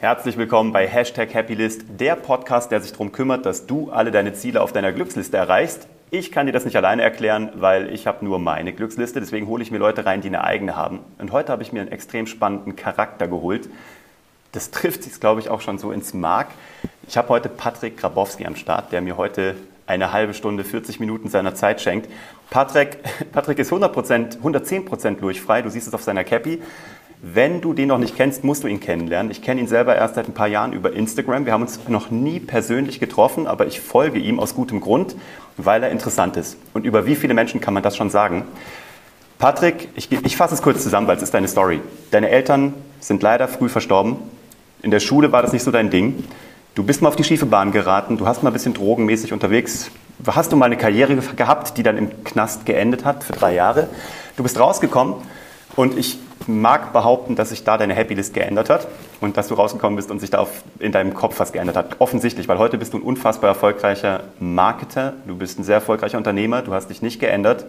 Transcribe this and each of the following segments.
Herzlich willkommen bei Hashtag Happylist, der Podcast, der sich darum kümmert, dass du alle deine Ziele auf deiner Glücksliste erreichst. Ich kann dir das nicht alleine erklären, weil ich habe nur meine Glücksliste, deswegen hole ich mir Leute rein, die eine eigene haben. Und heute habe ich mir einen extrem spannenden Charakter geholt. Das trifft sich, glaube ich, auch schon so ins Mark. Ich habe heute Patrick Grabowski am Start, der mir heute eine halbe Stunde, 40 Minuten seiner Zeit schenkt. Patrick, Patrick ist 100%, 110% lurchfrei, du siehst es auf seiner Cappy. Wenn du den noch nicht kennst, musst du ihn kennenlernen. Ich kenne ihn selber erst seit ein paar Jahren über Instagram. Wir haben uns noch nie persönlich getroffen, aber ich folge ihm aus gutem Grund, weil er interessant ist. Und über wie viele Menschen kann man das schon sagen? Patrick, ich, ich fasse es kurz zusammen, weil es ist deine Story. Deine Eltern sind leider früh verstorben. In der Schule war das nicht so dein Ding. Du bist mal auf die schiefe Bahn geraten, du hast mal ein bisschen drogenmäßig unterwegs. Hast du mal eine Karriere gehabt, die dann im Knast geendet hat für drei Jahre? Du bist rausgekommen und ich mag behaupten, dass sich da deine Happylist geändert hat und dass du rausgekommen bist und sich da auf, in deinem Kopf was geändert hat. Offensichtlich, weil heute bist du ein unfassbar erfolgreicher Marketer, du bist ein sehr erfolgreicher Unternehmer, du hast dich nicht geändert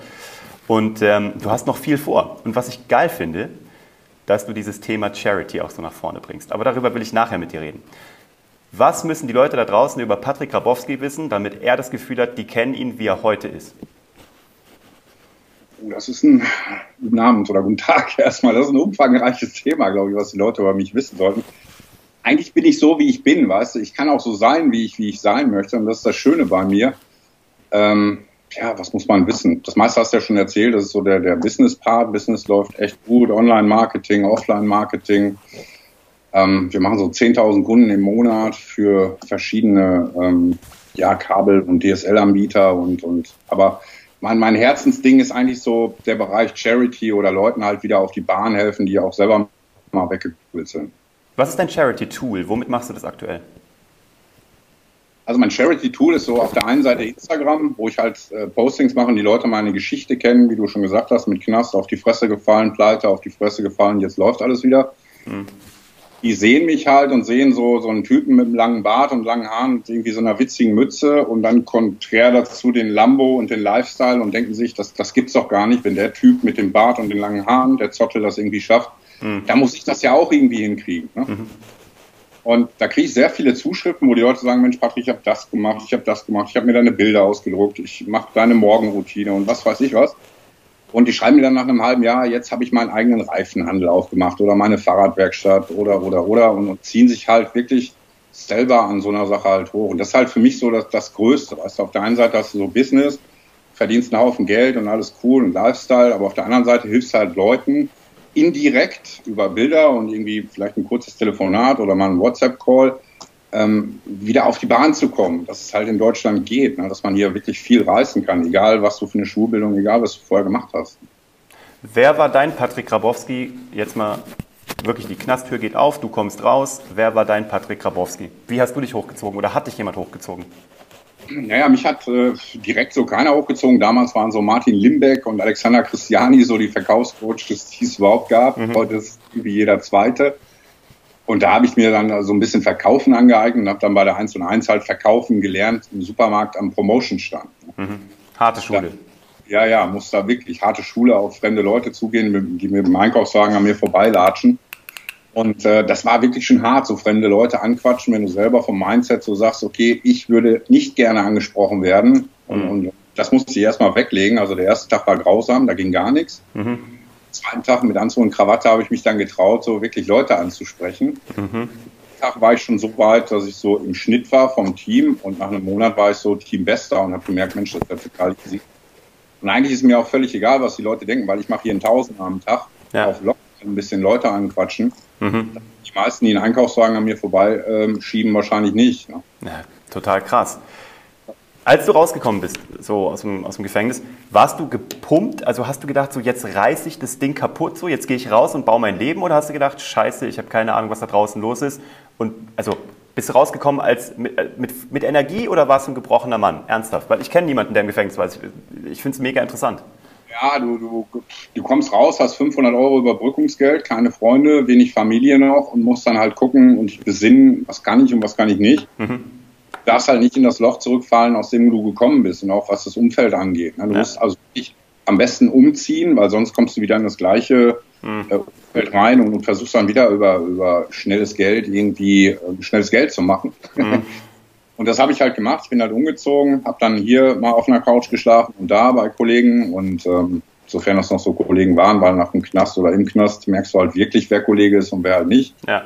und ähm, du hast noch viel vor. Und was ich geil finde, dass du dieses Thema Charity auch so nach vorne bringst. Aber darüber will ich nachher mit dir reden. Was müssen die Leute da draußen über Patrick Grabowski wissen, damit er das Gefühl hat, die kennen ihn, wie er heute ist? Oh, das ist ein guten Abend oder guten Tag erstmal. Das ist ein umfangreiches Thema, glaube ich, was die Leute über mich wissen sollten. Eigentlich bin ich so, wie ich bin, weißt du. Ich kann auch so sein, wie ich, wie ich sein möchte. Und das ist das Schöne bei mir. Ähm, ja, was muss man wissen? Das meiste hast du ja schon erzählt. Das ist so der, der Business-Part. Business läuft echt gut. Online-Marketing, Offline-Marketing. Ähm, wir machen so 10.000 Kunden im Monat für verschiedene ähm, ja, Kabel- und DSL-Anbieter und, und aber mein, mein Herzensding ist eigentlich so der Bereich Charity oder Leuten halt wieder auf die Bahn helfen, die auch selber mal weggekühlt sind. Was ist dein Charity-Tool? Womit machst du das aktuell? Also mein Charity-Tool ist so auf der einen Seite Instagram, wo ich halt äh, Postings mache und die Leute meine Geschichte kennen, wie du schon gesagt hast, mit Knast auf die Fresse gefallen, Pleite auf die Fresse gefallen, jetzt läuft alles wieder. Mhm die sehen mich halt und sehen so, so einen Typen mit einem langen Bart und langen Haaren und irgendwie so einer witzigen Mütze und dann konträr dazu den Lambo und den Lifestyle und denken sich, das, das gibt's doch gar nicht, wenn der Typ mit dem Bart und den langen Haaren, der Zottel das irgendwie schafft, mhm. da muss ich das ja auch irgendwie hinkriegen. Ne? Mhm. Und da kriege ich sehr viele Zuschriften, wo die Leute sagen, Mensch, Patrick, ich habe das gemacht, ich habe das gemacht, ich habe mir deine Bilder ausgedruckt, ich mache deine Morgenroutine und was weiß ich was. Und die schreiben mir dann nach einem halben Jahr, jetzt habe ich meinen eigenen Reifenhandel aufgemacht oder meine Fahrradwerkstatt oder, oder, oder und, ziehen sich halt wirklich selber an so einer Sache halt hoch. Und das ist halt für mich so das, das Größte. Weißt du, auf der einen Seite hast du so Business, verdienst einen Haufen Geld und alles cool und Lifestyle, aber auf der anderen Seite hilfst halt Leuten indirekt über Bilder und irgendwie vielleicht ein kurzes Telefonat oder mal ein WhatsApp-Call, wieder auf die Bahn zu kommen, dass es halt in Deutschland geht, ne? dass man hier wirklich viel reißen kann, egal was du für eine Schulbildung, egal was du vorher gemacht hast. Wer war dein Patrick Grabowski? Jetzt mal wirklich, die Knasttür geht auf, du kommst raus. Wer war dein Patrick Grabowski? Wie hast du dich hochgezogen oder hat dich jemand hochgezogen? Naja, mich hat äh, direkt so keiner hochgezogen. Damals waren so Martin Limbeck und Alexander Christiani so die Verkaufscoaches, die es überhaupt gab. Mhm. Heute ist wie jeder Zweite. Und da habe ich mir dann so ein bisschen Verkaufen angeeignet und habe dann bei der 1 und 1 halt Verkaufen gelernt im Supermarkt am Promotion-Stand. Mhm. Harte Schule. Da, ja, ja, muss da wirklich harte Schule auf fremde Leute zugehen, die mit dem Einkaufswagen an mir vorbeilatschen. Und äh, das war wirklich schon hart, so fremde Leute anquatschen, wenn du selber vom Mindset so sagst, okay, ich würde nicht gerne angesprochen werden. Und, mhm. und das musste ich erstmal weglegen. Also der erste Tag war grausam, da ging gar nichts. Mhm zweiten Tag mit Anzug und Krawatte habe ich mich dann getraut, so wirklich Leute anzusprechen. Mhm. Tag war ich schon so weit, dass ich so im Schnitt war vom Team und nach einem Monat war ich so Teambester und habe gemerkt, Mensch, das ist ja total easy. Und eigentlich ist mir auch völlig egal, was die Leute denken, weil ich mache hier einen Tausend am Tag ja. auf Lock ein bisschen Leute anquatschen. Mhm. Die meisten, die einen Einkaufswagen an mir vorbei ähm, schieben, wahrscheinlich nicht. Ne? Ja, total krass. Als du rausgekommen bist, so aus dem, aus dem Gefängnis, warst du gepumpt? Also hast du gedacht, so jetzt reiße ich das Ding kaputt, so jetzt gehe ich raus und baue mein Leben? Oder hast du gedacht, scheiße, ich habe keine Ahnung, was da draußen los ist? Und also bist du rausgekommen als mit, äh, mit, mit Energie oder warst du ein gebrochener Mann? Ernsthaft? Weil ich kenne niemanden, der im Gefängnis war. Ich, ich finde es mega interessant. Ja, du, du, du kommst raus, hast 500 Euro Überbrückungsgeld, keine Freunde, wenig Familie noch und musst dann halt gucken und dich besinnen, was kann ich und was kann ich nicht. Mhm darfst halt nicht in das Loch zurückfallen, aus dem du gekommen bist und auch was das Umfeld angeht. Ne? Du ja. musst also wirklich am besten umziehen, weil sonst kommst du wieder in das gleiche mhm. Feld rein und, und versuchst dann wieder über, über schnelles Geld irgendwie äh, schnelles Geld zu machen. Mhm. Und das habe ich halt gemacht. Ich bin halt umgezogen, habe dann hier mal auf einer Couch geschlafen und da bei Kollegen und ähm, sofern das noch so Kollegen waren, weil nach dem Knast oder im Knast merkst du halt wirklich, wer Kollege ist und wer halt nicht. Ja.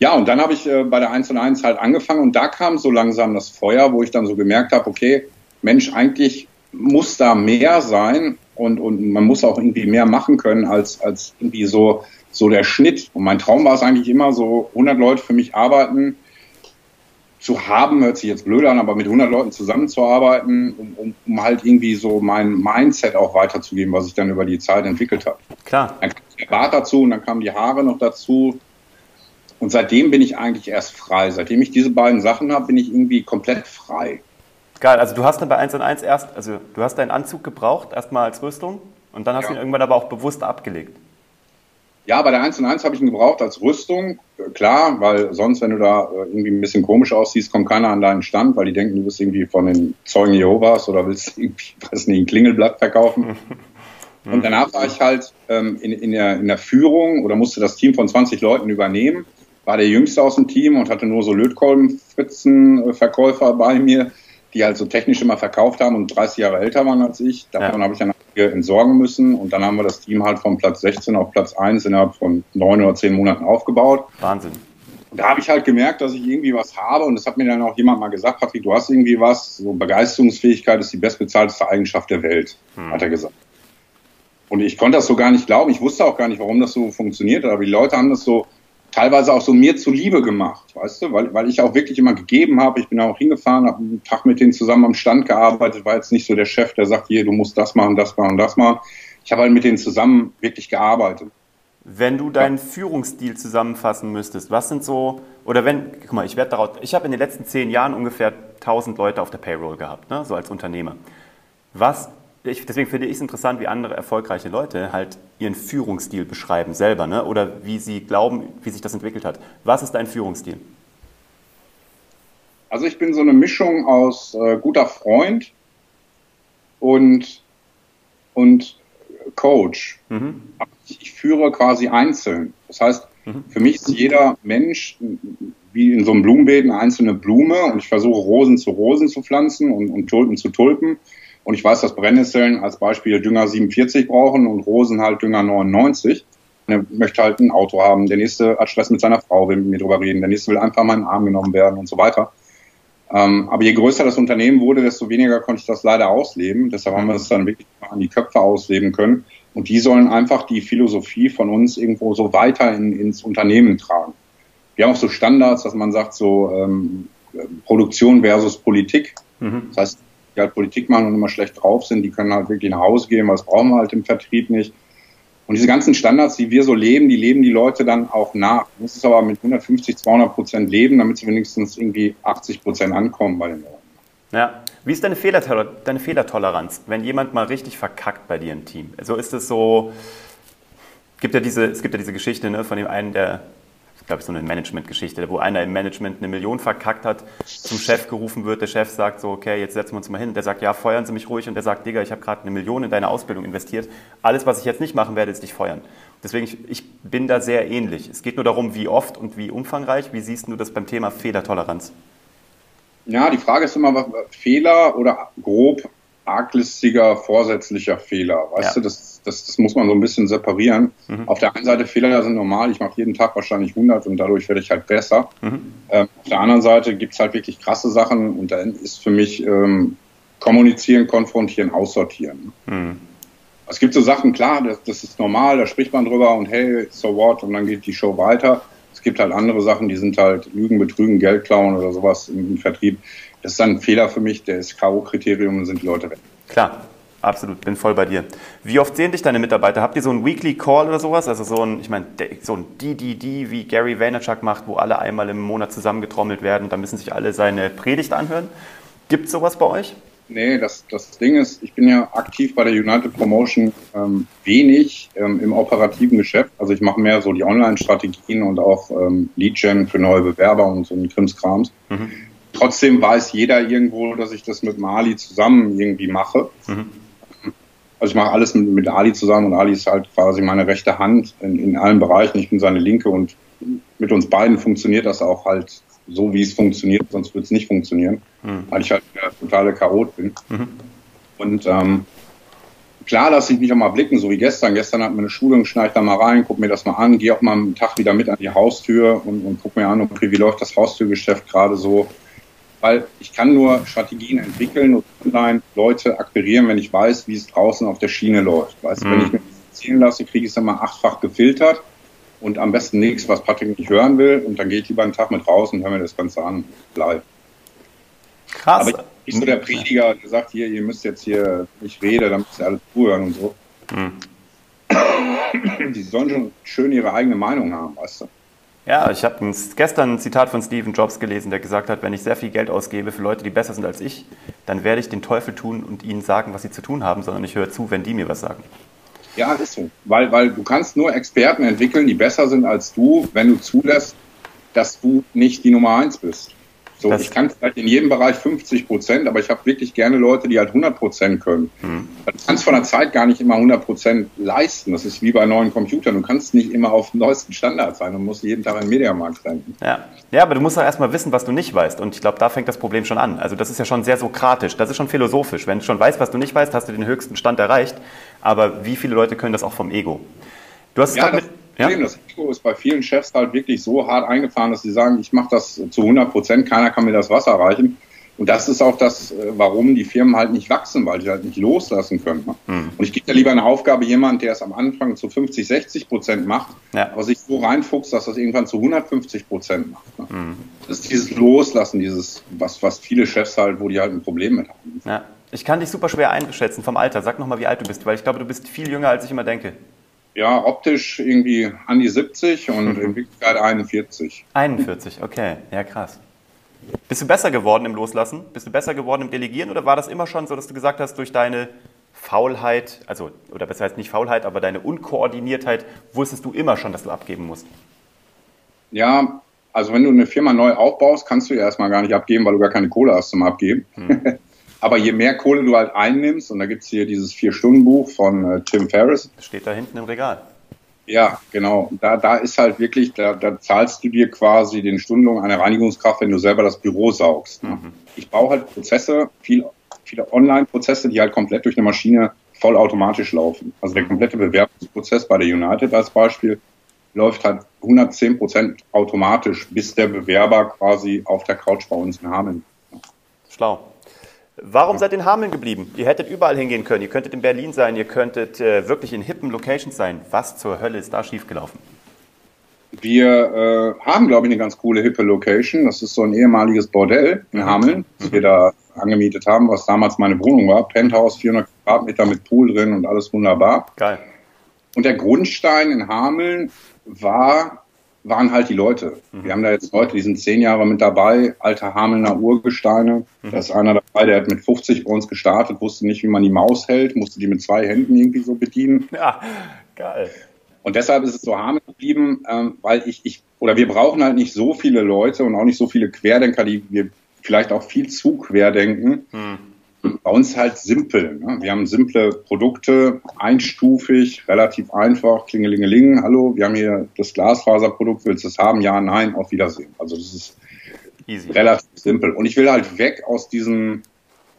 Ja, und dann habe ich äh, bei der 1 und 1 halt angefangen und da kam so langsam das Feuer, wo ich dann so gemerkt habe, okay, Mensch, eigentlich muss da mehr sein und, und man muss auch irgendwie mehr machen können als, als irgendwie so, so der Schnitt. Und mein Traum war es eigentlich immer so, 100 Leute für mich arbeiten zu haben, hört sich jetzt blöd an, aber mit 100 Leuten zusammenzuarbeiten, um, um, um halt irgendwie so mein Mindset auch weiterzugeben, was ich dann über die Zeit entwickelt habe. Klar. Dann kam der Bart dazu und dann kamen die Haare noch dazu. Und seitdem bin ich eigentlich erst frei. Seitdem ich diese beiden Sachen habe, bin ich irgendwie komplett frei. Geil, also du hast dann bei 1 und 1 erst, also du hast deinen Anzug gebraucht, erstmal als Rüstung und dann hast ja. du ihn irgendwann aber auch bewusst abgelegt. Ja, bei der 1 und 1 habe ich ihn gebraucht als Rüstung, klar, weil sonst, wenn du da äh, irgendwie ein bisschen komisch aussiehst, kommt keiner an deinen Stand, weil die denken, du bist irgendwie von den Zeugen Jehovas oder willst irgendwie, weiß nicht, ein Klingelblatt verkaufen. Und danach war ich halt ähm, in, in, der, in der Führung oder musste das Team von 20 Leuten übernehmen, war der Jüngste aus dem Team und hatte nur so Lötkolbenfritzenverkäufer bei mir, die halt so technisch immer verkauft haben und 30 Jahre älter waren als ich. Davon ja. habe ich dann entsorgen müssen und dann haben wir das Team halt von Platz 16 auf Platz 1 innerhalb von neun oder zehn Monaten aufgebaut. Wahnsinn. Und da habe ich halt gemerkt, dass ich irgendwie was habe und das hat mir dann auch jemand mal gesagt, Patrick, du hast irgendwie was, so Begeisterungsfähigkeit ist die bestbezahlteste Eigenschaft der Welt, hm. hat er gesagt. Und ich konnte das so gar nicht glauben, ich wusste auch gar nicht, warum das so funktioniert, aber die Leute haben das so teilweise auch so mir zuliebe gemacht, weißt du, weil, weil ich auch wirklich immer gegeben habe. Ich bin auch hingefahren, habe einen Tag mit denen zusammen am Stand gearbeitet, war jetzt nicht so der Chef, der sagt, hier, du musst das machen, das machen, das machen. Ich habe halt mit denen zusammen wirklich gearbeitet. Wenn du deinen. Führungsstil zusammenfassen müsstest, was sind so, oder wenn, guck mal, ich werde daraus, ich habe in den letzten zehn Jahren ungefähr 1000 Leute auf der Payroll gehabt, ne, so als Unternehmer. Was ich, deswegen finde ich es interessant, wie andere erfolgreiche Leute halt ihren Führungsstil beschreiben selber, ne? oder wie sie glauben, wie sich das entwickelt hat. Was ist dein Führungsstil? Also ich bin so eine Mischung aus äh, guter Freund und, und Coach. Mhm. Ich, ich, führe quasi einzeln. Das heißt, mhm. für mich ist jeder Mensch wie in so einem Blumenbeet eine einzelne Blume und ich versuche Rosen zu Rosen zu pflanzen und, und Tulpen zu Tulpen. Und ich weiß, dass Brennnesseln als Beispiel Dünger 47 brauchen und Rosen halt Dünger 99. Und er möchte halt ein Auto haben. Der nächste hat Stress mit seiner Frau, will mit mir drüber reden. Der nächste will einfach mal in den Arm genommen werden und so weiter. Ähm, aber je größer das Unternehmen wurde, desto weniger konnte ich das leider ausleben. Deshalb haben wir es dann wirklich mal an die Köpfe ausleben können. Und die sollen einfach die Philosophie von uns irgendwo so weiter in, ins Unternehmen tragen. Wir haben auch so Standards, dass man sagt, so ähm, Produktion versus Politik. Mhm. Das heißt, die halt Politik machen und immer schlecht drauf sind, die können halt wirklich nach Hause gehen, das brauchen wir halt im Vertrieb nicht. Und diese ganzen Standards, die wir so leben, die leben die Leute dann auch nach. Muss es aber mit 150, 200 Prozent leben, damit sie wenigstens irgendwie 80 Prozent ankommen bei den Leuten. Ja. Wie ist deine, Fehlertoler deine Fehlertoleranz, wenn jemand mal richtig verkackt bei dir im Team? Also ist es so, gibt ja diese, es gibt ja diese Geschichte ne, von dem einen, der glaube ich, so eine Management-Geschichte, wo einer im Management eine Million verkackt hat, zum Chef gerufen wird, der Chef sagt so, okay, jetzt setzen wir uns mal hin. Der sagt, ja, feuern Sie mich ruhig. Und der sagt, Digga, ich habe gerade eine Million in deine Ausbildung investiert. Alles, was ich jetzt nicht machen werde, ist dich feuern. Deswegen, ich, ich bin da sehr ähnlich. Es geht nur darum, wie oft und wie umfangreich. Wie siehst du das beim Thema Fehlertoleranz? Ja, die Frage ist immer, Fehler oder grob arglistiger, vorsätzlicher Fehler. Weißt ja. du, das, das, das muss man so ein bisschen separieren. Mhm. Auf der einen Seite, Fehler sind normal. Ich mache jeden Tag wahrscheinlich 100 und dadurch werde ich halt besser. Mhm. Ähm, auf der anderen Seite gibt's halt wirklich krasse Sachen und dann ist für mich ähm, kommunizieren, konfrontieren, aussortieren. Mhm. Es gibt so Sachen, klar, das, das ist normal, da spricht man drüber und hey, so what, und dann geht die Show weiter. Es gibt halt andere Sachen, die sind halt Lügen, Betrügen, Geld klauen oder sowas im, im Vertrieb. Das ist dann ein Fehler für mich, der ist K.O.-Kriterium und sind die Leute weg. Klar, absolut, bin voll bei dir. Wie oft sehen dich deine Mitarbeiter? Habt ihr so einen Weekly Call oder sowas? Also so ein, ich meine, so ein DDD, wie Gary Vaynerchuk macht, wo alle einmal im Monat zusammengetrommelt werden und dann müssen sich alle seine Predigt anhören. Gibt es sowas bei euch? Nee, das, das Ding ist, ich bin ja aktiv bei der United Promotion ähm, wenig ähm, im operativen Geschäft. Also ich mache mehr so die Online-Strategien und auch ähm, Lead-Gen für neue Bewerber und so ein Krimskrams. Mhm. Trotzdem weiß jeder irgendwo, dass ich das mit Mali zusammen irgendwie mache. Mhm. Also ich mache alles mit, mit, Ali zusammen und Ali ist halt quasi meine rechte Hand in, in allen Bereichen. Ich bin seine linke und mit uns beiden funktioniert das auch halt so, wie es funktioniert, sonst würde es nicht funktionieren, mhm. weil ich halt der totale Chaot bin. Mhm. Und ähm, klar lasse ich mich auch mal blicken, so wie gestern. Gestern hat mir eine Schulung, schneide da mal rein, guck mir das mal an, gehe auch mal einen Tag wieder mit an die Haustür und, und guck mir an, okay, wie läuft das Haustürgeschäft gerade so. Weil ich kann nur Strategien entwickeln und online Leute akquirieren, wenn ich weiß, wie es draußen auf der Schiene läuft. Weißt mhm. wenn ich mir das ziehen lasse, kriege ich es dann mal achtfach gefiltert und am besten nichts, was Patrick nicht hören will. Und dann gehe ich lieber einen Tag mit raus und höre mir das Ganze an. Bleib. Krass. Aber ich bin nicht so der Prediger, der sagt, hier, ihr müsst jetzt hier, ich rede, dann müsst ihr alle zuhören und so. Hm. Die sollen schon schön ihre eigene Meinung haben, weißt du. Ja, ich habe gestern ein Zitat von Stephen Jobs gelesen, der gesagt hat, wenn ich sehr viel Geld ausgebe für Leute, die besser sind als ich, dann werde ich den Teufel tun und ihnen sagen, was sie zu tun haben, sondern ich höre zu, wenn die mir was sagen. Ja, ist so. Weil, weil du kannst nur Experten entwickeln, die besser sind als du, wenn du zulässt, dass du nicht die Nummer eins bist. So, das ich kann vielleicht in jedem Bereich 50 Prozent, aber ich habe wirklich gerne Leute, die halt 100 Prozent können. Mhm. Du kannst von der Zeit gar nicht immer 100 Prozent leisten. Das ist wie bei neuen Computern. Du kannst nicht immer auf dem neuesten Standard sein. Du musst jeden Tag einen Mediamarkt rennen. Ja. ja, aber du musst auch erstmal wissen, was du nicht weißt. Und ich glaube, da fängt das Problem schon an. Also das ist ja schon sehr sokratisch. Das ist schon philosophisch. Wenn du schon weißt, was du nicht weißt, hast du den höchsten Stand erreicht. Aber wie viele Leute können das auch vom Ego? Du hast ja, es ja? Das Ego ist bei vielen Chefs halt wirklich so hart eingefahren, dass sie sagen, ich mache das zu 100 Prozent, keiner kann mir das Wasser reichen. Und das ist auch das, äh, warum die Firmen halt nicht wachsen, weil sie halt nicht loslassen können. Mhm. Und ich gebe ja lieber eine Aufgabe jemand, der es am Anfang zu 50, 60 Prozent macht, ja. aber sich so reinfuchst, dass das irgendwann zu 150 Prozent macht. Ne? Mhm. Das ist dieses Loslassen, dieses, was, was viele Chefs halt, wo die halt ein Problem mit haben. Ja. Ich kann dich super schwer einschätzen vom Alter. Sag nochmal, wie alt du bist, weil ich glaube, du bist viel jünger, als ich immer denke ja, optisch irgendwie an die 70 und in Wirklichkeit 41. 41, okay, ja krass. Bist du besser geworden im Loslassen? Bist du besser geworden im Delegieren oder war das immer schon so, dass du gesagt hast, durch deine Faulheit, also, oder besser heißt nicht Faulheit, aber deine Unkoordiniertheit, wusstest du immer schon, dass du abgeben musst? Ja, also wenn du eine Firma neu aufbaust, kannst du ja erstmal gar nicht abgeben, weil du gar keine Kohle hast zum Abgeben. Hm. Aber je mehr Kohle du halt einnimmst, und da gibt es hier dieses Vier-Stunden-Buch von äh, Tim Ferriss. Steht da hinten im Regal. Ja, genau. Da, da ist halt wirklich, da, da zahlst du dir quasi den Stundenlohn einer Reinigungskraft, wenn du selber das Büro saugst. Ne? Mhm. Ich baue halt Prozesse, viel, viele Online-Prozesse, die halt komplett durch eine Maschine vollautomatisch laufen. Also der komplette Bewerbungsprozess bei der United als Beispiel läuft halt 110 Prozent automatisch, bis der Bewerber quasi auf der Couch bei uns in Hameln. Schlau. Warum seid ihr in Hameln geblieben? Ihr hättet überall hingehen können. Ihr könntet in Berlin sein, ihr könntet äh, wirklich in hippen Locations sein. Was zur Hölle ist da schiefgelaufen? Wir äh, haben, glaube ich, eine ganz coole hippe Location. Das ist so ein ehemaliges Bordell in mhm. Hameln, das wir da angemietet haben, was damals meine Wohnung war. Penthouse, 400 Quadratmeter mit Pool drin und alles wunderbar. Geil. Und der Grundstein in Hameln war waren halt die Leute. Mhm. Wir haben da jetzt Leute, die sind zehn Jahre mit dabei, alte Hamelner Urgesteine. Mhm. Da ist einer dabei, der hat mit 50 bei uns gestartet, wusste nicht, wie man die Maus hält, musste die mit zwei Händen irgendwie so bedienen. Ja, geil. Und deshalb ist es so Hameln geblieben, ähm, weil ich, ich, oder wir brauchen halt nicht so viele Leute und auch nicht so viele Querdenker, die wir vielleicht auch viel zu querdenken. Mhm bei uns halt simpel. Ne? Wir haben simple Produkte, einstufig, relativ einfach, klingelingeling, hallo, wir haben hier das Glasfaserprodukt, willst du es haben? Ja, nein, auf Wiedersehen. Also das ist Easy. relativ simpel. Und ich will halt weg aus diesem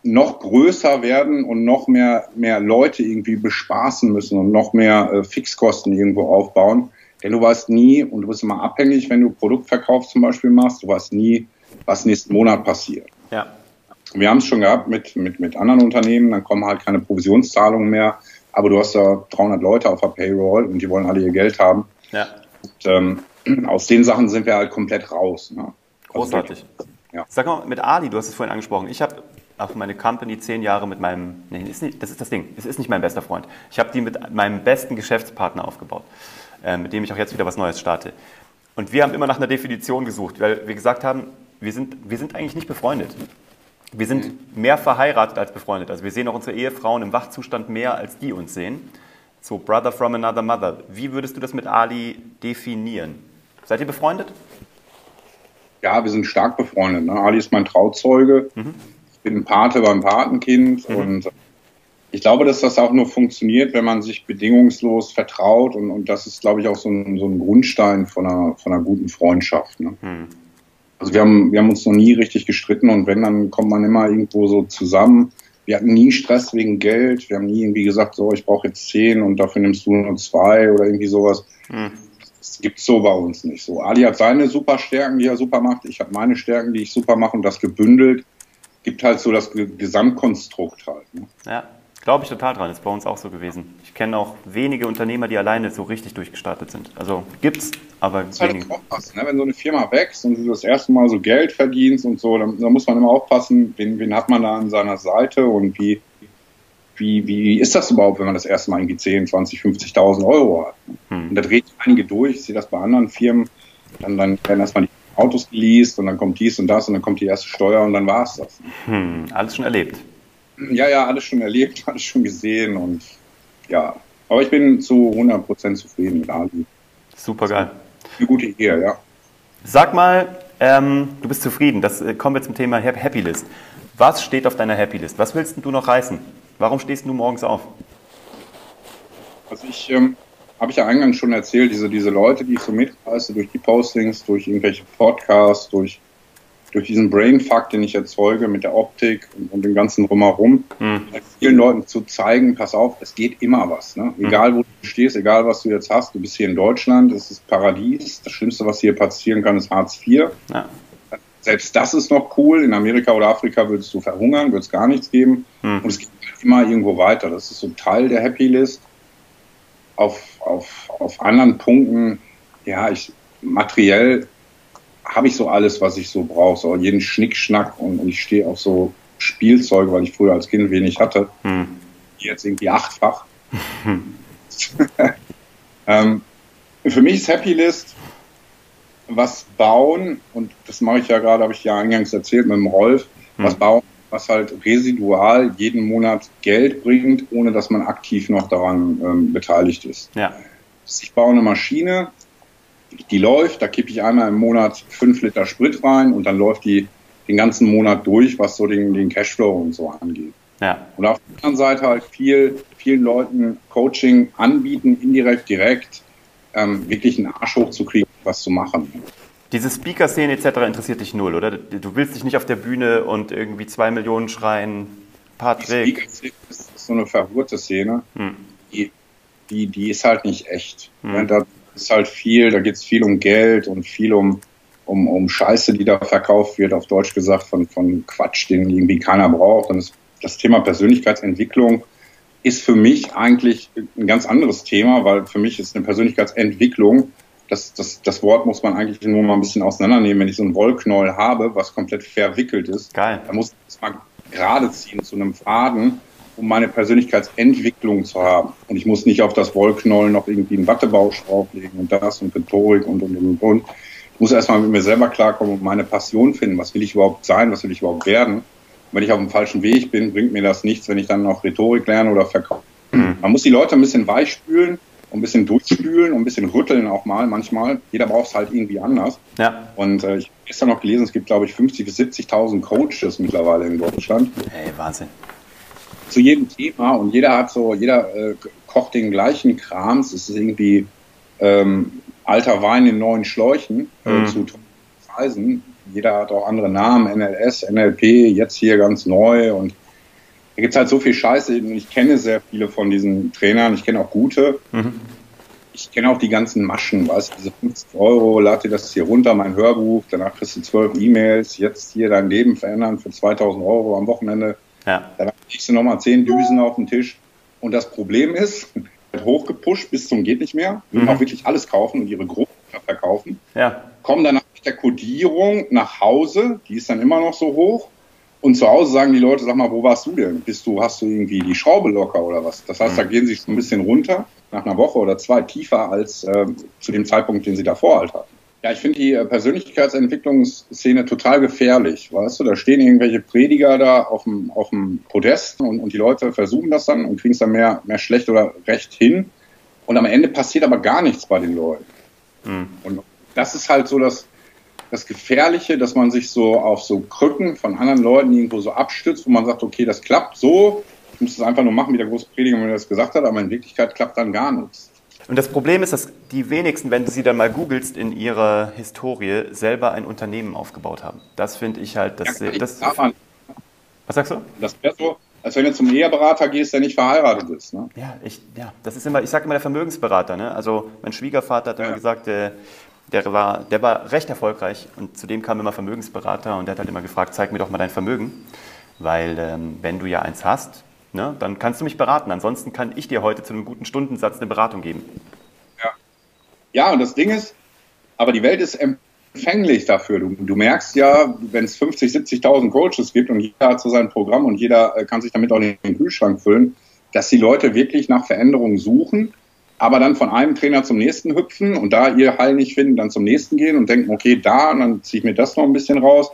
noch größer werden und noch mehr, mehr Leute irgendwie bespaßen müssen und noch mehr äh, Fixkosten irgendwo aufbauen. Denn du weißt nie, und du bist immer abhängig, wenn du Produktverkauf zum Beispiel machst, du weißt nie, was nächsten Monat passiert. Ja. Wir haben es schon gehabt mit, mit, mit anderen Unternehmen, dann kommen halt keine Provisionszahlungen mehr, aber du hast da 300 Leute auf der Payroll und die wollen alle ihr Geld haben. Ja. Und, ähm, aus den Sachen sind wir halt komplett raus. Ne? Großartig. Also, ja. Sag mal, mit Ali, du hast es vorhin angesprochen. Ich habe auch meine Company zehn Jahre mit meinem, nee, ist nicht, das ist das Ding, es ist nicht mein bester Freund. Ich habe die mit meinem besten Geschäftspartner aufgebaut, äh, mit dem ich auch jetzt wieder was Neues starte. Und wir haben immer nach einer Definition gesucht, weil wir gesagt haben, wir sind, wir sind eigentlich nicht befreundet. Wir sind mehr verheiratet als befreundet. Also wir sehen auch unsere Ehefrauen im Wachzustand mehr, als die uns sehen. So, Brother from another mother. Wie würdest du das mit Ali definieren? Seid ihr befreundet? Ja, wir sind stark befreundet. Ne? Ali ist mein Trauzeuge. Mhm. Ich bin ein Pate beim Patenkind mhm. und ich glaube, dass das auch nur funktioniert, wenn man sich bedingungslos vertraut und, und das ist, glaube ich, auch so ein, so ein Grundstein von einer, von einer guten Freundschaft. Ne? Hm. Also wir haben, wir haben uns noch nie richtig gestritten und wenn, dann kommt man immer irgendwo so zusammen. Wir hatten nie Stress wegen Geld. Wir haben nie irgendwie gesagt, so, ich brauche jetzt zehn und dafür nimmst du nur zwei oder irgendwie sowas. Hm. Das gibt's so bei uns nicht. So, Ali hat seine super Stärken, die er super macht. Ich habe meine Stärken, die ich super mache und das gebündelt gibt halt so das Gesamtkonstrukt halt. Ne? Ja. Glaube ich total dran, ist bei uns auch so gewesen. Ich kenne auch wenige Unternehmer, die alleine so richtig durchgestartet sind. Also gibt's, aber das wenige. Halt aufpassen, ne? Wenn so eine Firma wächst und du das erste Mal so Geld verdienst und so, dann, dann muss man immer aufpassen, wen, wen, hat man da an seiner Seite und wie, wie, wie ist das überhaupt, wenn man das erste Mal irgendwie 10, 20, 50.000 Euro hat. Ne? Hm. Und da dreht einige durch, ich sehe das bei anderen Firmen, dann, dann werden erstmal die Autos geleast und dann kommt dies und das und dann kommt die erste Steuer und dann war es das. Hm, alles schon erlebt. Ja, ja, alles schon erlebt, alles schon gesehen und ja. Aber ich bin zu 100% zufrieden mit Ali. Super geil. Eine gute Idee, ja. Sag mal, ähm, du bist zufrieden. Das äh, kommen wir zum Thema Happy List. Was steht auf deiner Happy List? Was willst du noch reißen? Warum stehst du morgens auf? Also ich ähm, habe ich ja eingangs schon erzählt, diese, diese Leute, die ich so mitreiße durch die Postings, durch irgendwelche Podcasts, durch durch diesen Brainfuck, den ich erzeuge mit der Optik und, und dem ganzen Drumherum, mhm. vielen Leuten zu zeigen, pass auf, es geht immer was. Ne? Hm. Egal wo du stehst, egal was du jetzt hast, du bist hier in Deutschland, es ist Paradies. Das Schlimmste, was hier passieren kann, ist Hartz IV. Ja. Selbst das ist noch cool. In Amerika oder Afrika würdest du verhungern, würde es gar nichts geben. Mhm. Und es geht immer irgendwo weiter. Das ist so Teil der Happy List. Auf, auf, auf anderen Punkten, ja, ich materiell habe ich so alles, was ich so brauche, so jeden Schnickschnack und, und ich stehe auf so Spielzeuge, weil ich früher als Kind wenig hatte. Hm. Jetzt irgendwie achtfach. ähm, für mich ist Happy List was bauen, und das mache ich ja gerade, habe ich ja eingangs erzählt mit dem Rolf, hm. was bauen, was halt residual jeden Monat Geld bringt, ohne dass man aktiv noch daran ähm, beteiligt ist. Ja. Ich baue eine Maschine, die läuft, da kippe ich einmal im Monat fünf Liter Sprit rein und dann läuft die den ganzen Monat durch, was so den, den Cashflow und so angeht. Ja. Und auf der anderen Seite halt viel, vielen Leuten Coaching anbieten, indirekt, direkt, ähm, wirklich einen Arsch hochzukriegen, was zu machen. Diese Speaker-Szene etc. interessiert dich null, oder? Du willst dich nicht auf der Bühne und irgendwie zwei Millionen schreien, Patrick. Die Speaker-Szene ist so eine verwirrte Szene. Hm. Die, die, die ist halt nicht echt. Hm. Da, ist halt viel, da geht es viel um Geld und viel um, um, um Scheiße, die da verkauft wird, auf Deutsch gesagt, von, von Quatsch, den irgendwie keiner braucht. Und das, das Thema Persönlichkeitsentwicklung ist für mich eigentlich ein ganz anderes Thema, weil für mich ist eine Persönlichkeitsentwicklung, das, das, das Wort muss man eigentlich nur mal ein bisschen auseinandernehmen. Wenn ich so ein Wollknäuel habe, was komplett verwickelt ist, Geil. dann muss ich das mal gerade ziehen zu einem Faden um meine Persönlichkeitsentwicklung zu haben. Und ich muss nicht auf das Wollknollen noch irgendwie einen Wattebausch drauflegen und das und Rhetorik und, und, und, und. Ich muss erstmal mit mir selber klarkommen und meine Passion finden. Was will ich überhaupt sein? Was will ich überhaupt werden? Und wenn ich auf dem falschen Weg bin, bringt mir das nichts, wenn ich dann noch Rhetorik lerne oder verkaufe. Mhm. Man muss die Leute ein bisschen weichspülen und ein bisschen durchspülen und ein bisschen rütteln auch mal manchmal. Jeder braucht es halt irgendwie anders. Ja. Und äh, ich habe gestern noch gelesen, es gibt, glaube ich, 50.000 bis 70.000 Coaches mittlerweile in Deutschland. Hey, Wahnsinn zu jedem Thema und jeder hat so, jeder äh, kocht den gleichen Krams. Es ist irgendwie ähm, alter Wein in neuen Schläuchen äh, mhm. zu Preisen. Jeder hat auch andere Namen, NLS, NLP, jetzt hier ganz neu und da gibt es halt so viel Scheiße. Ich kenne sehr viele von diesen Trainern, ich kenne auch gute. Mhm. Ich kenne auch die ganzen Maschen, weißt du, diese 50 Euro, lad dir das hier runter, mein Hörbuch, danach kriegst du zwölf E-Mails, jetzt hier dein Leben verändern für 2000 Euro am Wochenende. Ja. Legst du nochmal zehn Düsen auf den Tisch. Und das Problem ist, wird hochgepusht bis zum geht nicht mehr, mhm. auch wirklich alles kaufen und ihre Gruppe verkaufen. Ja. Kommen dann nach der Kodierung nach Hause, die ist dann immer noch so hoch. Und zu Hause sagen die Leute, sag mal, wo warst du denn? Bist du, hast du irgendwie die Schraube locker oder was? Das heißt, mhm. da gehen sie so ein bisschen runter, nach einer Woche oder zwei tiefer als äh, zu dem Zeitpunkt, den sie davor halt hatten. Ja, ich finde die äh, Persönlichkeitsentwicklungsszene total gefährlich. Weißt du, da stehen irgendwelche Prediger da auf dem, auf dem Podest und, und die Leute versuchen das dann und kriegen es dann mehr, mehr schlecht oder recht hin. Und am Ende passiert aber gar nichts bei den Leuten. Mhm. Und das ist halt so das, das Gefährliche, dass man sich so auf so Krücken von anderen Leuten irgendwo so abstützt, wo man sagt, okay, das klappt so, Ich muss es einfach nur machen, wie der große Prediger mir das gesagt hat, aber in Wirklichkeit klappt dann gar nichts. Und das Problem ist, dass die wenigsten, wenn du sie dann mal googelst, in ihrer Historie selber ein Unternehmen aufgebaut haben. Das finde ich halt, das, Ja, das, was sagst du? Das wäre so, als wenn du zum Eheberater gehst, der nicht verheiratet ist. Ne? Ja, ich, ja, das ist immer, ich sage immer der Vermögensberater. Ne? Also mein Schwiegervater hat immer Ja. gesagt, der, der, war, der war recht erfolgreich und zu dem kam immer Vermögensberater und der hat halt immer gefragt, zeig mir doch mal dein Vermögen, weil ähm, wenn du ja eins hast, ne, dann kannst du mich beraten. Ansonsten kann ich dir heute zu einem guten Stundensatz eine Beratung geben. Ja, und das Ding ist, aber die Welt ist empfänglich dafür. Du, du merkst ja, wenn es 50, 70.000 Coaches gibt und jeder hat so sein Programm und jeder äh, kann sich damit auch in den Kühlschrank füllen, dass die Leute wirklich nach Veränderungen suchen, aber dann von einem Trainer zum nächsten hüpfen und da ihr Heil nicht finden, dann zum nächsten gehen und denken, okay, da, und dann ziehe ich mir das noch ein bisschen raus.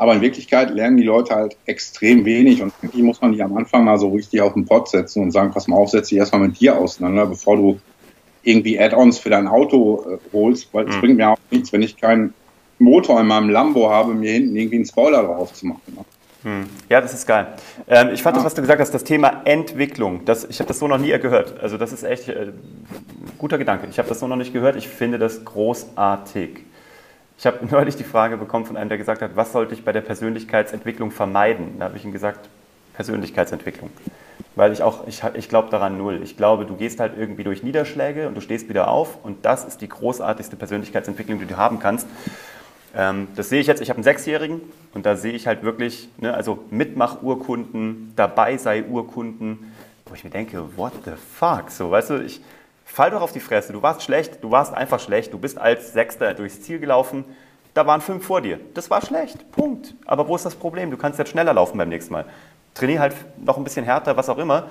Aber in Wirklichkeit lernen die Leute halt extrem wenig und eigentlich muss man die am Anfang mal so richtig auf den Pott setzen und sagen, pass mal auf, setz dich erstmal mit dir auseinander, bevor du irgendwie Add-ons für dein Auto äh, holst, weil es Mhm. bringt mir auch nichts, wenn ich keinen Motor in meinem Lambo habe, mir hinten irgendwie einen Spoiler drauf zu machen. Ne? Hm. Ja, das ist geil. Ähm, ich fand das, was du gesagt hast, das Thema Entwicklung. Das, ich habe das so noch nie gehört. Also das ist echt äh, guter Gedanke. Ich habe das so noch nicht gehört. Ich finde das großartig. Ich habe neulich die Frage bekommen von einem, der gesagt hat, was sollte ich bei der Persönlichkeitsentwicklung vermeiden? Da habe ich ihm gesagt, Persönlichkeitsentwicklung. Weil ich auch, ich, ich glaube daran null. Ich glaube, du gehst halt irgendwie durch Niederschläge und du stehst wieder auf und das ist die großartigste Persönlichkeitsentwicklung, die du haben kannst. Ähm, das sehe ich jetzt, ich habe einen Sechsjährigen und da sehe ich halt wirklich, ne, also Mitmach-Urkunden, dabei sei Urkunden, wo ich mir denke, what the fuck? So, weißt du, ich fall doch auf die Fresse, du warst schlecht, du warst einfach schlecht, du bist als Sechster durchs Ziel gelaufen, da waren fünf vor dir. Das war schlecht, Punkt. Aber wo ist das Problem? Du kannst jetzt schneller laufen beim nächsten Mal. Trainier halt noch ein bisschen härter, was auch immer.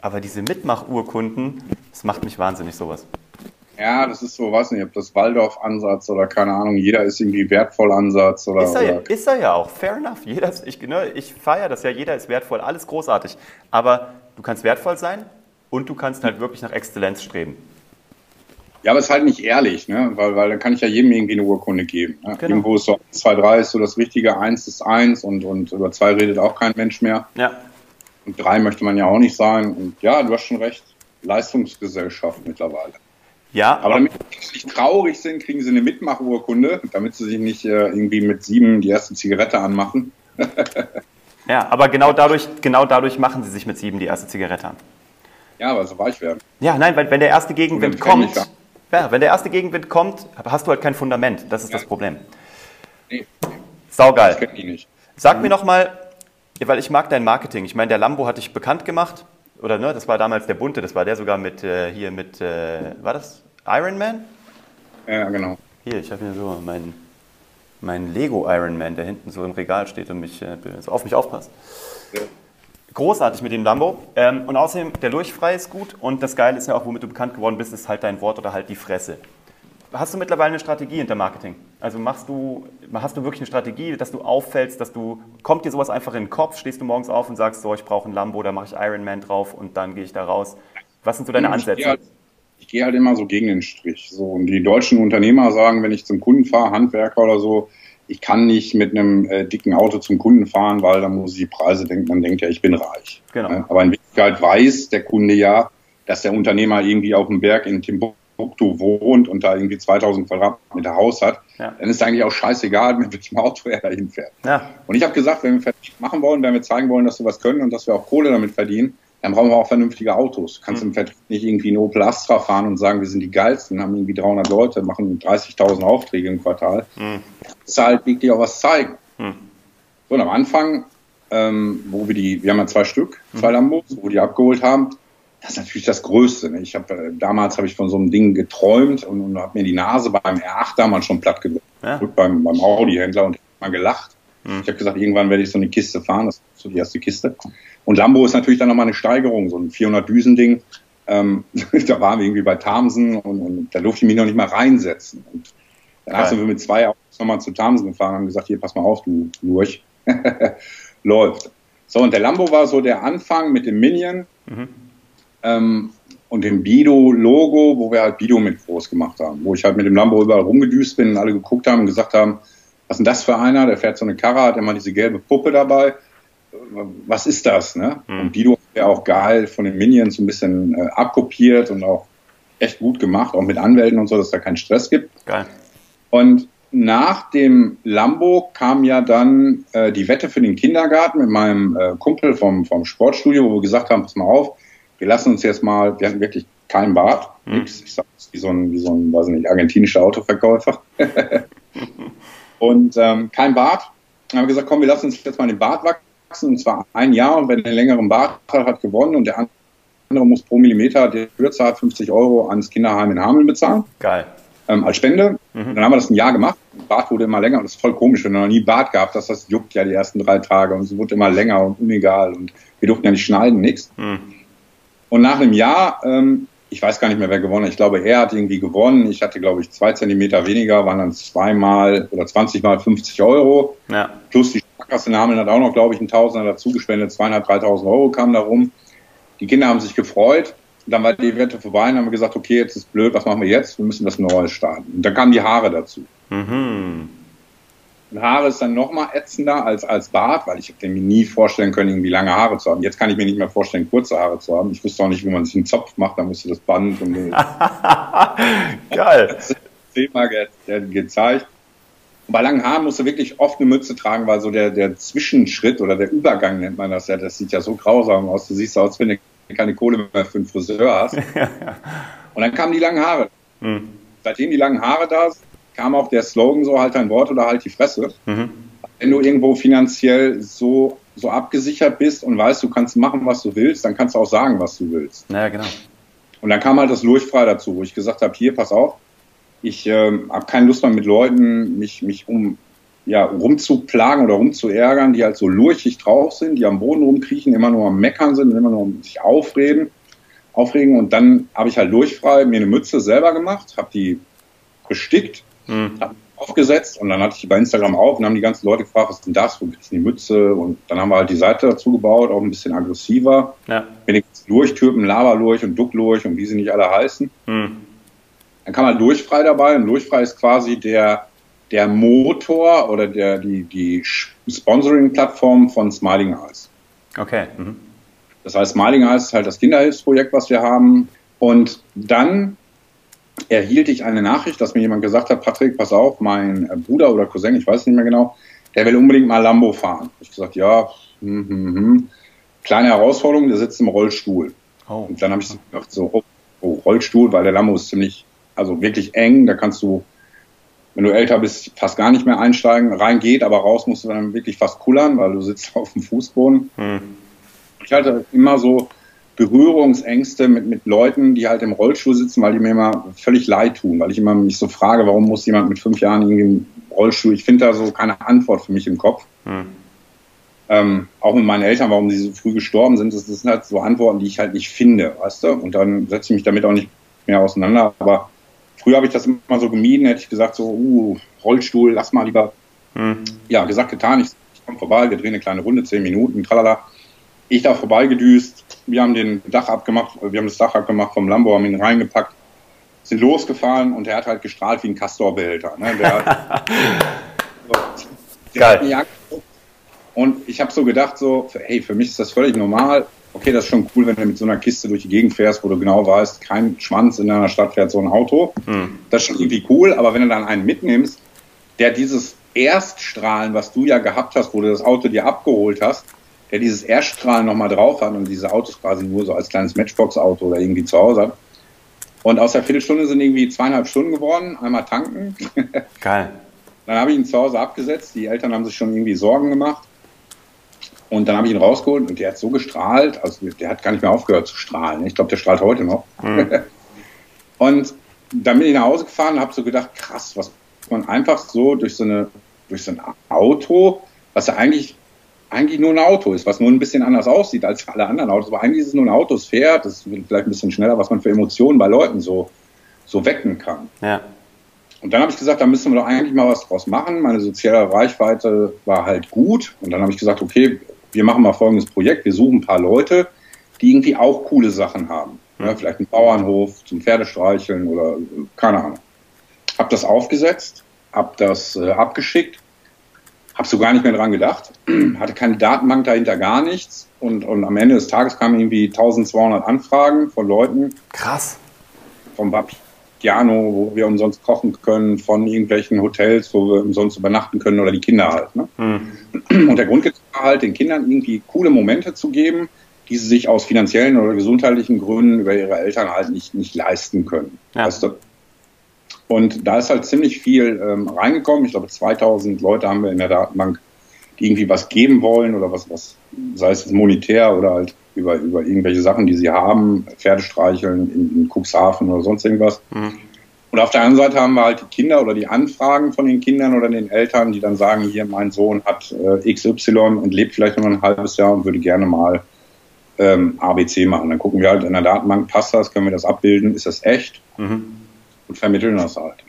Aber diese Mitmach-Urkunden, das macht mich wahnsinnig, sowas. Ja, das ist so, weiß nicht, ob das Waldorf-Ansatz oder keine Ahnung, jeder ist irgendwie wertvoll Ansatz oder. Ist er, ja, ist er ja auch, fair enough. Jeder ist, ich ne, ich feiere das ja, jeder ist wertvoll, alles großartig. Aber du kannst wertvoll sein und du kannst halt wirklich nach Exzellenz streben. ja, aber es ist halt nicht ehrlich, ne? Weil, weil dann kann ich ja jedem irgendwie eine Urkunde geben. Ne? Genau. Irgendwo ist so 1, 2, 3 ist so das Richtige, 1 ist 1 und, und über 2 redet auch kein Mensch mehr. Ja, Und 3 möchte man ja auch nicht sein. Und ja, du hast schon recht. Leistungsgesellschaft mittlerweile. ja Aber damit sie nicht traurig sind, kriegen sie eine Mitmachurkunde, damit sie sich nicht äh, irgendwie mit sieben die erste Zigarette anmachen. ja, aber genau dadurch, genau dadurch machen sie sich mit sieben die erste Zigarette an. Ja, weil sie weich werden. Ja, nein, weil wenn der erste Gegenwind kommt, ja, wenn der erste Gegenwind kommt, hast du halt kein Fundament. Das ist Ja. das Problem. Nee, das Saugeil. kennen die nicht. Sag mir noch mal, ja, weil ich mag dein Marketing. Ich meine, der Lambo hatte ich bekannt gemacht. Oder ne, das war damals der bunte, das war der sogar mit äh, hier mit, äh, war das Iron Man? Ja, genau. Hier, ich habe hier so meinen mein Lego Iron Man, der hinten so im Regal steht und mich, äh, so auf mich aufpasst. Ja. Großartig mit dem Lambo. Ähm, und außerdem, der Lurchfrei ist gut. Und das Geile ist ja auch, womit du bekannt geworden bist, ist halt dein Wort oder halt die Fresse. Hast du mittlerweile eine Strategie hinter Marketing? Also machst du, hast du wirklich eine Strategie, dass du auffällst, dass du, kommt dir sowas einfach in den Kopf, stehst du morgens auf und sagst so, ich brauche ein Lambo, da mache ich Iron Man drauf und dann gehe ich da raus. Was sind so deine Ich gehe Ansätze? halt, ich gehe halt immer so gegen den Strich. So, und die deutschen Unternehmer sagen, wenn ich zum Kunden fahre, Handwerker oder so, ich kann nicht mit einem äh, dicken Auto zum Kunden fahren, weil dann muss ich die Preise denken, dann denkt er, ich bin reich. Genau. Aber in Wirklichkeit weiß der Kunde ja, dass der Unternehmer irgendwie auf dem Berg in Timbuktu wohnt und da irgendwie 2000 Quadratmeter Haus hat. Ja. Dann ist eigentlich auch scheißegal, mit welchem Auto er da hinfährt. Ja, Und ich habe gesagt, wenn wir Vertrieb machen wollen, wenn wir zeigen wollen, dass wir was können und dass wir auch Kohle damit verdienen, dann brauchen wir auch vernünftige Autos. Du kannst Mhm. im Vertrieb nicht irgendwie einen Opel Astra fahren und sagen, wir sind die geilsten, haben irgendwie 300 Leute, machen 30.000 Aufträge im Quartal. Mhm. Das ist halt wirklich auch was zeigen. Mhm. So, und am Anfang, ähm, wo wir die, wir haben ja zwei Stück, Mhm. zwei Lambos, wo die abgeholt haben, das ist natürlich das Größte. Ne? Ich habe äh, damals habe ich von so einem Ding geträumt und, und habe mir die Nase beim R8 damals schon platt gedrückt Ja. beim, beim Audi-Händler und mal gelacht. Mhm. Ich habe gesagt, irgendwann werde ich so eine Kiste fahren. Das ist so die erste Kiste. Und Lambo ist natürlich dann nochmal eine Steigerung, so ein 400-Düsen-Ding. Ähm, da waren wir irgendwie bei Tamsen und, und da durfte ich mich noch nicht mal reinsetzen. Und dann sind wir mit zwei Autos nochmal zu Tamsen gefahren und haben gesagt, hier, pass mal auf, du Lurch. Läuft. So, und der Lambo war so der Anfang mit dem Minion Mhm. ähm, und dem Bido-Logo, wo wir halt Bido mit groß gemacht haben. Wo ich halt mit dem Lambo überall rumgedüst bin und alle geguckt haben und gesagt haben, was ist denn das für einer? Der fährt so eine Karre, hat immer diese gelbe Puppe dabei. Was ist das? Ne? Mhm. Und Bido hat wäre auch geil von den Minions ein bisschen äh, abkopiert und auch echt gut gemacht, auch mit Anwälten und so, dass da keinen Stress gibt. Geil. Und nach dem Lambo kam ja dann äh, die Wette für den Kindergarten mit meinem äh, Kumpel vom, vom Sportstudio, wo wir gesagt haben, pass mal auf, wir lassen uns jetzt mal, wir hatten wirklich keinen Bart, mhm. ich sag, wie so ein, wie so ein, weiß nicht, argentinischer Autoverkäufer. und ähm, kein Bart. Dann haben wir gesagt, komm, wir lassen uns jetzt mal den Bart wachsen, und zwar ein Jahr, und wer den längeren Bart hat, hat gewonnen, und der andere muss pro Millimeter, der kürzer hat, 50 Euro ans Kinderheim in Hameln bezahlen. Geil ähm, als Spende. Mhm. Dann haben wir das ein Jahr gemacht. Bart wurde immer länger und das ist voll komisch, wenn du noch nie Bart gehabt hast, das juckt ja die ersten drei Tage und es wurde immer länger und unegal und wir durften ja nicht schneiden, nichts. Mhm. Und nach einem Jahr, ähm, ich weiß gar nicht mehr, wer gewonnen hat. Ich glaube, er hat irgendwie gewonnen. Ich hatte, glaube ich, zwei Zentimeter weniger, waren dann zweimal oder 20 mal 50 Euro. Ja. Plus die Sparkasse Namen hat auch noch, glaube ich, ein Tausender dazu gespendet. Zweieinhalb, dreitausend Euro kamen da rum. Die Kinder haben sich gefreut dann war die Wette vorbei und haben wir gesagt, okay, jetzt ist blöd, was machen wir jetzt? Wir müssen das Neues starten. Und dann kamen die Haare dazu. Mhm. Und Haare ist dann noch mal ätzender als, als Bart, weil ich habe mir nie vorstellen können, irgendwie lange Haare zu haben. Jetzt kann ich mir nicht mehr vorstellen, kurze Haare zu haben. Ich wusste auch nicht, wie man sich einen Zopf macht, da musste das Band und Geil. Thema ge ge gezeigt. Und bei langen Haaren musst du wirklich oft eine Mütze tragen, weil so der, der Zwischenschritt oder der Übergang nennt man das ja, das sieht ja so grausam aus. Du siehst aus wie eine keine Kohle mehr für einen Friseur hast. und dann kamen die langen Haare. Mhm. Seitdem die langen Haare da sind, kam auch der Slogan so, halt dein Wort oder halt die Fresse. Mhm. Wenn du irgendwo finanziell so, so abgesichert bist und weißt, du kannst machen, was du willst, dann kannst du auch sagen, was du willst. Ja, genau. Und dann kam halt das Lurchfrei dazu, wo ich gesagt habe, hier, pass auf, ich äh, habe keine Lust mehr mit Leuten, mich, mich um ja, rumzuplagen oder rumzuärgern, die halt so lurchig drauf sind, die am Boden rumkriechen, immer nur am Meckern sind, immer nur sich aufreden, aufregen. Und dann habe ich halt durchfrei mir eine Mütze selber gemacht, habe die bestickt, hm. habe aufgesetzt und dann hatte ich die bei Instagram auf und haben die ganzen Leute gefragt, was ist denn das, wo gibt's denn die Mütze? Und dann haben wir halt die Seite dazu gebaut, auch ein bisschen aggressiver. Ja. Den Lurchtypen, Laberlurch und Ducklurch und wie sie nicht alle heißen. Hm. Dann kam halt Durchfrei dabei und Durchfrei ist quasi der der Motor oder der, die, die Sponsoring-Plattform von Smiling Eyes. Okay. Mhm. Das heißt, Smiling Eyes ist halt das Kinderhilfsprojekt, was wir haben. Und dann erhielt ich eine Nachricht, dass mir jemand gesagt hat, Patrick, pass auf, mein Bruder oder Cousin, ich weiß nicht mehr genau, der will unbedingt mal Lambo fahren. Ich gesagt, ja, hm, hm, hm. kleine Herausforderung, der sitzt im Rollstuhl. Oh. Und dann habe ich gedacht, so, oh, Rollstuhl, weil der Lambo ist ziemlich, also wirklich eng, da kannst du wenn du älter bist, fast gar nicht mehr einsteigen. Rein geht, aber raus musst du dann wirklich fast kullern, weil du sitzt auf dem Fußboden. Hm. Ich hatte immer so Berührungsängste mit, mit Leuten, die halt im Rollstuhl sitzen, weil die mir immer völlig leid tun, weil ich immer mich so frage, warum muss jemand mit fünf Jahren irgendwie im Rollstuhl, ich finde da so keine Antwort für mich im Kopf. Hm. Ähm, auch mit meinen Eltern, warum sie so früh gestorben sind, das, das sind halt so Antworten, die ich halt nicht finde, weißt du? Und dann setze ich mich damit auch nicht mehr auseinander, aber Früher habe ich das immer so gemieden, hätte ich gesagt, so, uh, Rollstuhl, lass mal lieber. Hm. Ja, gesagt, getan, ich, ich komme vorbei, wir drehen eine kleine Runde, zehn Minuten, tralala. Ich da vorbeigedüst, wir haben den Dach abgemacht, wir haben das Dach abgemacht vom Lambo, haben ihn reingepackt, sind losgefahren und er hat halt gestrahlt wie ein Castor-Behälter. Ne? Der hat, so, Geil. Und ich habe so gedacht, so, hey, für mich ist das völlig normal okay, das ist schon cool, wenn du mit so einer Kiste durch die Gegend fährst, wo du genau weißt, kein Schwanz in einer Stadt fährt so ein Auto. Hm. Das ist schon irgendwie cool, aber wenn du dann einen mitnimmst, der dieses Erststrahlen, was du ja gehabt hast, wo du das Auto dir abgeholt hast, der dieses Erststrahlen nochmal drauf hat und diese Autos quasi nur so als kleines Matchbox-Auto oder irgendwie zu Hause hat. Und aus der Viertelstunde sind irgendwie zweieinhalb Stunden geworden, einmal tanken. Geil. Dann habe ich ihn zu Hause abgesetzt, die Eltern haben sich schon irgendwie Sorgen gemacht. Und dann habe ich ihn rausgeholt und der hat so gestrahlt, also der hat gar nicht mehr aufgehört zu strahlen. Ich glaube, der strahlt heute noch. Mhm. und dann bin ich nach Hause gefahren und habe so gedacht, krass, was man einfach so durch so eine durch so ein Auto, was ja eigentlich eigentlich nur ein Auto ist, was nur ein bisschen anders aussieht als alle anderen Autos, aber eigentlich ist es nur ein Auto, es fährt, das ist vielleicht ein bisschen schneller, was man für Emotionen bei Leuten so so wecken kann. Ja. Und dann habe ich gesagt, da müssen wir doch eigentlich mal was draus machen. Meine soziale Reichweite war halt gut. Und dann habe ich gesagt, okay, wir machen mal folgendes Projekt, wir suchen ein paar Leute, die irgendwie auch coole Sachen haben. Ja, vielleicht einen Bauernhof zum Pferdestreicheln oder keine Ahnung. Hab das aufgesetzt, hab das äh, abgeschickt Habe so gar nicht mehr dran gedacht. Hatte keine Datenbank dahinter, gar nichts. Und, und am Ende des Tages kamen irgendwie 1200 Anfragen von Leuten. Krass. Vom Vapiano, wo wir umsonst kochen können, von irgendwelchen Hotels, wo wir umsonst übernachten können oder die Kinder halt. Ne? Mhm. Und der Grund war halt, den Kindern irgendwie coole Momente zu geben, die sie sich aus finanziellen oder gesundheitlichen Gründen über ihre Eltern halt nicht, nicht leisten können. Ja. Weißt du? Und da ist halt ziemlich viel ähm, reingekommen. Ich glaube, 2000 Leute haben wir in der Datenbank, die irgendwie was geben wollen oder was, was sei es monetär oder halt über, über irgendwelche Sachen, die sie haben, Pferde streicheln in, in Cuxhaven oder sonst irgendwas. Mhm. Und auf der anderen Seite haben wir halt die Kinder oder die Anfragen von den Kindern oder den Eltern, die dann sagen, hier, mein Sohn hat äh, XY und lebt vielleicht noch ein halbes Jahr und würde gerne mal ähm, ABC machen. Dann gucken wir halt in der Datenbank, passt das, können wir das abbilden, ist das echt? Mhm. Und vermitteln das halt.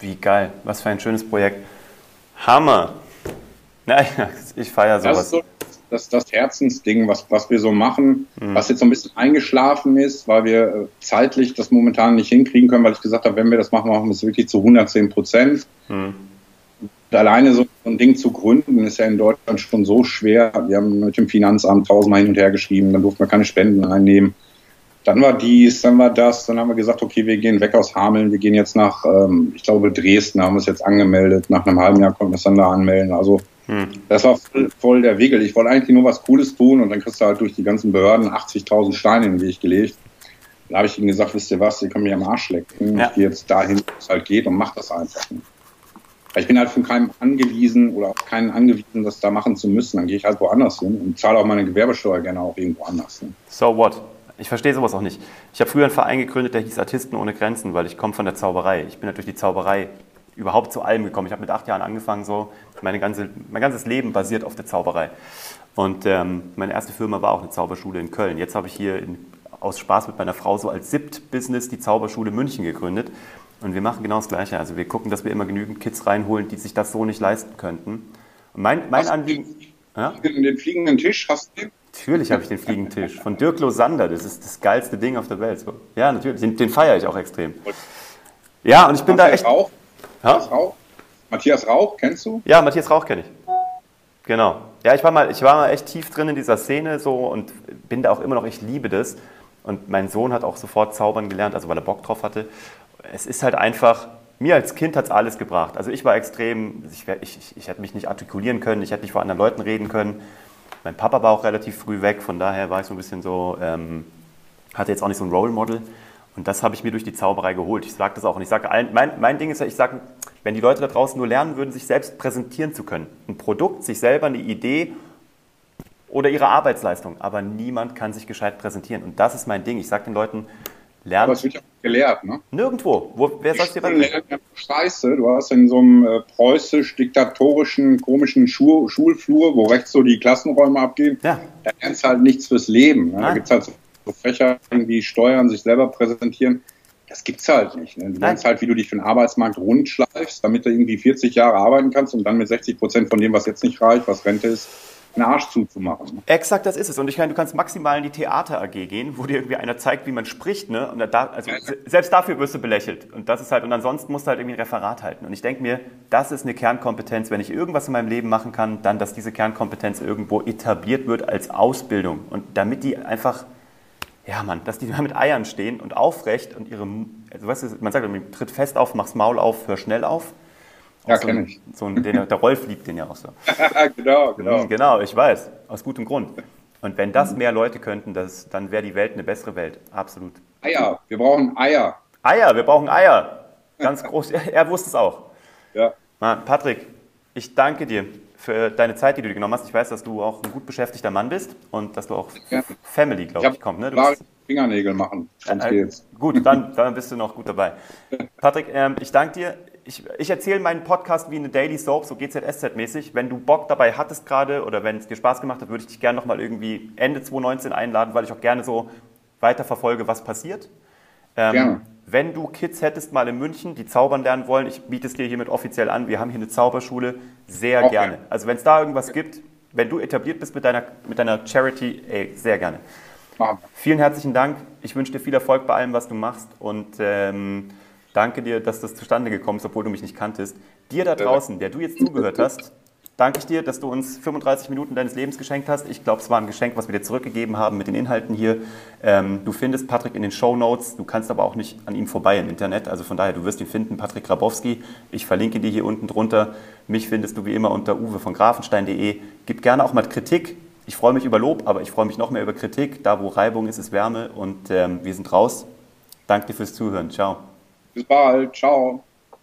Wie geil, was für ein schönes Projekt. Hammer. Naja, ich feiere sowas. Das ist so das, das Herzensding, was, was wir so machen, mhm. was jetzt so ein bisschen eingeschlafen ist, weil wir äh, zeitlich das momentan nicht hinkriegen können, weil ich gesagt habe, wenn wir das machen, machen wir es wirklich zu 110 Prozent. Mhm. Alleine so ein Ding zu gründen, ist ja in Deutschland schon so schwer. Wir haben mit dem Finanzamt tausendmal hin und her geschrieben, dann durften wir keine Spenden einnehmen. Dann war dies, dann war das, dann haben wir gesagt, okay, wir gehen weg aus Hameln, wir gehen jetzt nach, ähm, ich glaube, Dresden, haben wir es jetzt angemeldet. Nach einem halben Jahr konnten wir es dann da anmelden. Also hm. das war voll, voll, der Wigel. Ich wollte eigentlich nur was Cooles tun und dann kriegst du halt durch die ganzen Behörden 80.000 Steine in den Weg gelegt. Da habe ich ihnen gesagt, wisst ihr was, ihr könnt mich am Arsch lecken. Ja. Ich gehe jetzt dahin, wo es halt geht und mach das einfach. Ich bin halt von keinem angewiesen oder auf keinen angewiesen, das da machen zu müssen. Dann gehe ich halt woanders hin und zahle auch meine Gewerbesteuer gerne auch irgendwo anders hin. So what? Ich verstehe sowas auch nicht. Ich habe früher einen Verein gegründet, der hieß Artisten ohne Grenzen, weil ich komme von der Zauberei. Ich bin halt durch die Zauberei überhaupt zu allem gekommen. Ich habe mit acht Jahren angefangen, so meine ganze, mein ganzes Leben basiert auf der Zauberei. Und ähm, meine erste Firma war auch eine Zauberschule in Köln. Jetzt habe ich hier in, aus Spaß mit meiner Frau so als SIPT-Business die Zauberschule München gegründet. Und wir machen genau das Gleiche. Also wir gucken, dass wir immer genügend Kids reinholen, die sich das so nicht leisten könnten. Und mein, mein Anliegen... Ja? Den fliegenden Tisch hast du? Natürlich habe ich den fliegenden Tisch. Von Dirk Losander. Das ist das geilste Ding auf der Welt. Ja, natürlich. Den, den feiere ich auch extrem. Ja, und ich bin da echt... Rauch? Matthias Rauch? Matthias Rauch, kennst du? Ja, Matthias Rauch kenne ich. Genau. Ja, ich war, mal, ich war mal echt tief drin in dieser Szene so und bin da auch immer noch, ich liebe das. Und mein Sohn hat auch sofort zaubern gelernt, also weil er Bock drauf hatte es ist halt einfach, mir als Kind hat es alles gebracht. Also ich war extrem, ich, ich, ich hätte mich nicht artikulieren können, ich hätte nicht vor anderen Leuten reden können. Mein Papa war auch relativ früh weg, von daher war ich so ein bisschen so, ähm, hatte jetzt auch nicht so ein Role Model. Und das habe ich mir durch die Zauberei geholt. Ich sage das auch. Und ich sage allen, mein, mein Ding ist ja, ich sage, wenn die Leute da draußen nur lernen würden, sich selbst präsentieren zu können. Ein Produkt, sich selber eine Idee oder ihre Arbeitsleistung. Aber niemand kann sich gescheit präsentieren. Und das ist mein Ding. Ich sage den Leuten, lernt. Aber es wird ja gelehrt, ne? Nirgendwo. Wo, wer soll es dir beibringen? Scheiße, du hast in so einem äh, preußisch-diktatorischen, komischen Schul Schulflur, wo rechts so die Klassenräume abgehen, ja. da lernst du halt nichts fürs Leben. Ne? Da gibt es halt so Fächer, irgendwie Steuern, sich selber präsentieren. Das gibt's halt nicht. Ne? Du lernst halt, wie du dich für den Arbeitsmarkt rundschleifst, damit du irgendwie 40 Jahre arbeiten kannst und dann mit 60 Prozent von dem, was jetzt nicht reicht, was Rente ist, einen Arsch zuzumachen. Exakt, das ist es. Und ich meine, du kannst maximal in die Theater AG gehen, wo dir irgendwie einer zeigt, wie man spricht, ne? Und da, also ja. selbst dafür wirst du belächelt. Und das ist halt, und ansonsten musst du halt irgendwie ein Referat halten. Und ich denke mir, das ist eine Kernkompetenz. Wenn ich irgendwas in meinem Leben machen kann, dann, dass diese Kernkompetenz irgendwo etabliert wird als Ausbildung. Und damit die einfach, ja Mann, dass die mit Eiern stehen und aufrecht und ihre, also weißt du, man sagt, tritt fest auf, mach's Maul auf, hör schnell auf. Ja, so kenne ich. So ein, den, der Rolf liebt den ja auch so. genau, genau. Mhm, genau, ich weiß. Aus gutem Grund. Und wenn das mehr Leute könnten, das, dann wäre die Welt eine bessere Welt. Absolut. Eier. Wir brauchen Eier. Eier, wir brauchen Eier. Ganz groß. Er, wusste es auch. Ja. Mann, Patrick, ich danke dir für deine Zeit, die du dir genommen hast. Ich weiß, dass du auch ein gut beschäftigter Mann bist und dass du auch ja. Family, glaube ich, ich kommt. Ne? Du bist, Fingernägel machen, sonst äh, geht's. Gut, dann, dann bist du noch gut dabei. Patrick, ähm, ich danke dir ich, ich erzähle meinen Podcast wie eine Daily Soap, so GZSZ-mäßig. Wenn du Bock dabei hattest gerade oder wenn es dir Spaß gemacht hat, würde ich dich gerne nochmal irgendwie Ende 2019 einladen, weil ich auch gerne so weiter verfolge, was passiert. Ähm, gerne. Wenn du Kids hättest mal in München, die zaubern lernen wollen, ich biete es dir hiermit offiziell an, wir haben hier eine Zauberschule, sehr okay. gerne. Also wenn es da irgendwas okay. gibt, wenn du etabliert bist mit deiner, mit deiner Charity, ey, sehr gerne. Vielen herzlichen Dank. Ich wünsche dir viel Erfolg bei allem, was du machst und ähm, Danke dir, dass das zustande gekommen ist, obwohl du mich nicht kanntest. Dir da draußen, der du jetzt zugehört hast, danke ich dir, dass du uns 35 Minuten deines Lebens geschenkt hast. Ich glaube, es war ein Geschenk, was wir dir zurückgegeben haben mit den Inhalten hier. Ähm, du findest Patrick in den Show Notes. Du kannst aber auch nicht an ihm vorbei im Internet. Also von daher, du wirst ihn finden, Patrick Grabowski. Ich verlinke dir hier unten drunter. Mich findest du wie immer unter uwe von grafenstein.de. Gib gerne auch mal Kritik. Ich freue mich über Lob, aber ich freue mich noch mehr über Kritik. Da, wo Reibung ist, ist Wärme. Und ähm, wir sind raus. Danke dir fürs Zuhören. Ciao. Bis bald. Ciao.